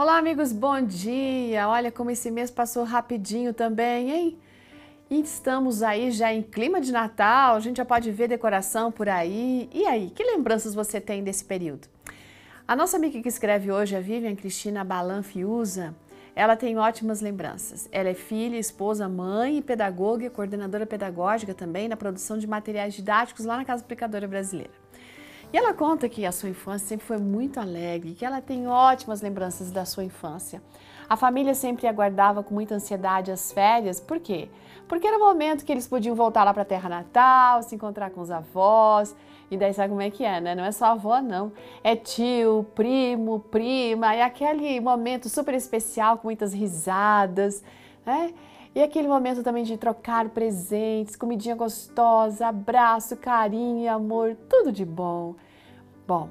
Olá, amigos, bom dia! Olha como esse mês passou rapidinho também, hein? E estamos aí já em clima de Natal, a gente já pode ver decoração por aí. E aí, que lembranças você tem desse período? A nossa amiga que escreve hoje, a Vivian Cristina Balan Fiuza, ela tem ótimas lembranças. Ela é filha, esposa, mãe e pedagoga, coordenadora pedagógica também na produção de materiais didáticos lá na Casa Aplicadora Brasileira. E ela conta que a sua infância sempre foi muito alegre, que ela tem ótimas lembranças da sua infância. A família sempre aguardava com muita ansiedade as férias, por quê? Porque era o momento que eles podiam voltar lá para a terra natal, se encontrar com os avós. E daí sabe como é que é, né? Não é só avó, não. É tio, primo, prima, é aquele momento super especial com muitas risadas, né? E aquele momento também de trocar presentes, comidinha gostosa, abraço, carinho e amor, tudo de bom. Bom,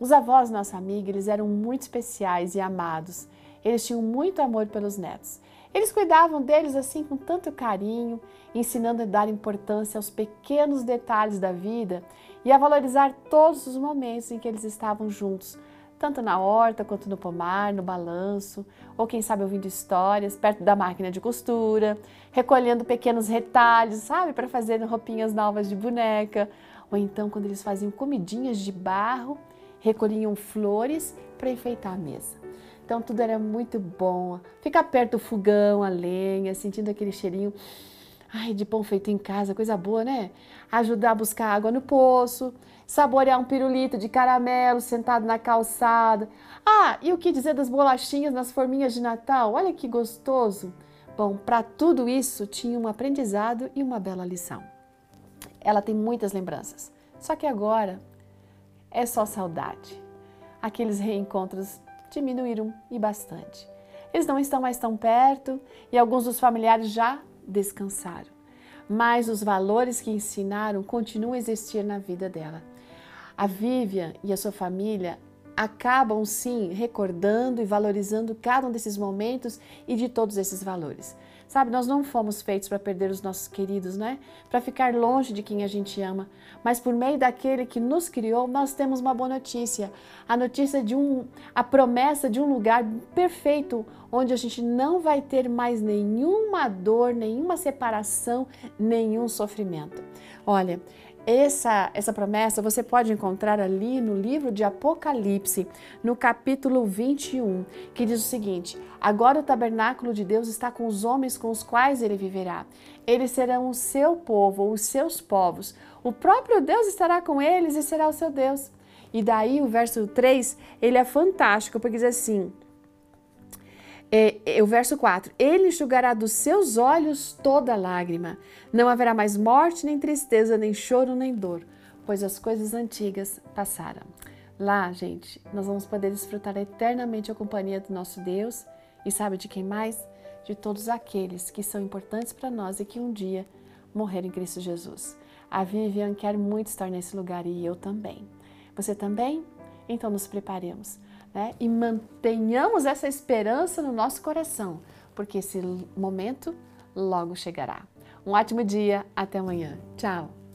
os avós nossa amiga, eles eram muito especiais e amados. Eles tinham muito amor pelos netos. Eles cuidavam deles assim com tanto carinho, ensinando a dar importância aos pequenos detalhes da vida e a valorizar todos os momentos em que eles estavam juntos, tanto na horta quanto no pomar, no balanço, ou quem sabe ouvindo histórias perto da máquina de costura, recolhendo pequenos retalhos, sabe, para fazer roupinhas novas de boneca, ou então quando eles faziam comidinhas de barro, recolhiam flores para enfeitar a mesa. Então tudo era muito bom. Ficar perto do fogão, a lenha, sentindo aquele cheirinho Ai, de pão feito em casa, coisa boa, né? Ajudar a buscar água no poço, saborear um pirulito de caramelo sentado na calçada. Ah, e o que dizer das bolachinhas nas forminhas de Natal? Olha que gostoso! Bom, para tudo isso tinha um aprendizado e uma bela lição. Ela tem muitas lembranças, só que agora é só saudade. Aqueles reencontros diminuíram e bastante. Eles não estão mais tão perto e alguns dos familiares já descansaram. Mas os valores que ensinaram continuam a existir na vida dela. A Vivian e a sua família acabam sim recordando e valorizando cada um desses momentos e de todos esses valores. Sabe, nós não fomos feitos para perder os nossos queridos, né? Para ficar longe de quem a gente ama, mas por meio daquele que nos criou, nós temos uma boa notícia. A notícia de um a promessa de um lugar perfeito onde a gente não vai ter mais nenhuma dor, nenhuma separação, nenhum sofrimento. Olha, essa, essa promessa você pode encontrar ali no livro de Apocalipse, no capítulo 21, que diz o seguinte: Agora o tabernáculo de Deus está com os homens com os quais ele viverá. Eles serão o seu povo, os seus povos. O próprio Deus estará com eles e será o seu Deus. E daí o verso 3, ele é fantástico, porque diz assim: é, é, o verso 4: Ele enxugará dos seus olhos toda lágrima. Não haverá mais morte, nem tristeza, nem choro, nem dor, pois as coisas antigas passaram. Lá, gente, nós vamos poder desfrutar eternamente a companhia do nosso Deus e sabe de quem mais? De todos aqueles que são importantes para nós e que um dia morreram em Cristo Jesus. A Vivian quer muito estar nesse lugar e eu também. Você também? Então nos preparemos né? e mantenhamos essa esperança no nosso coração, porque esse momento logo chegará. Um ótimo dia, até amanhã. Tchau!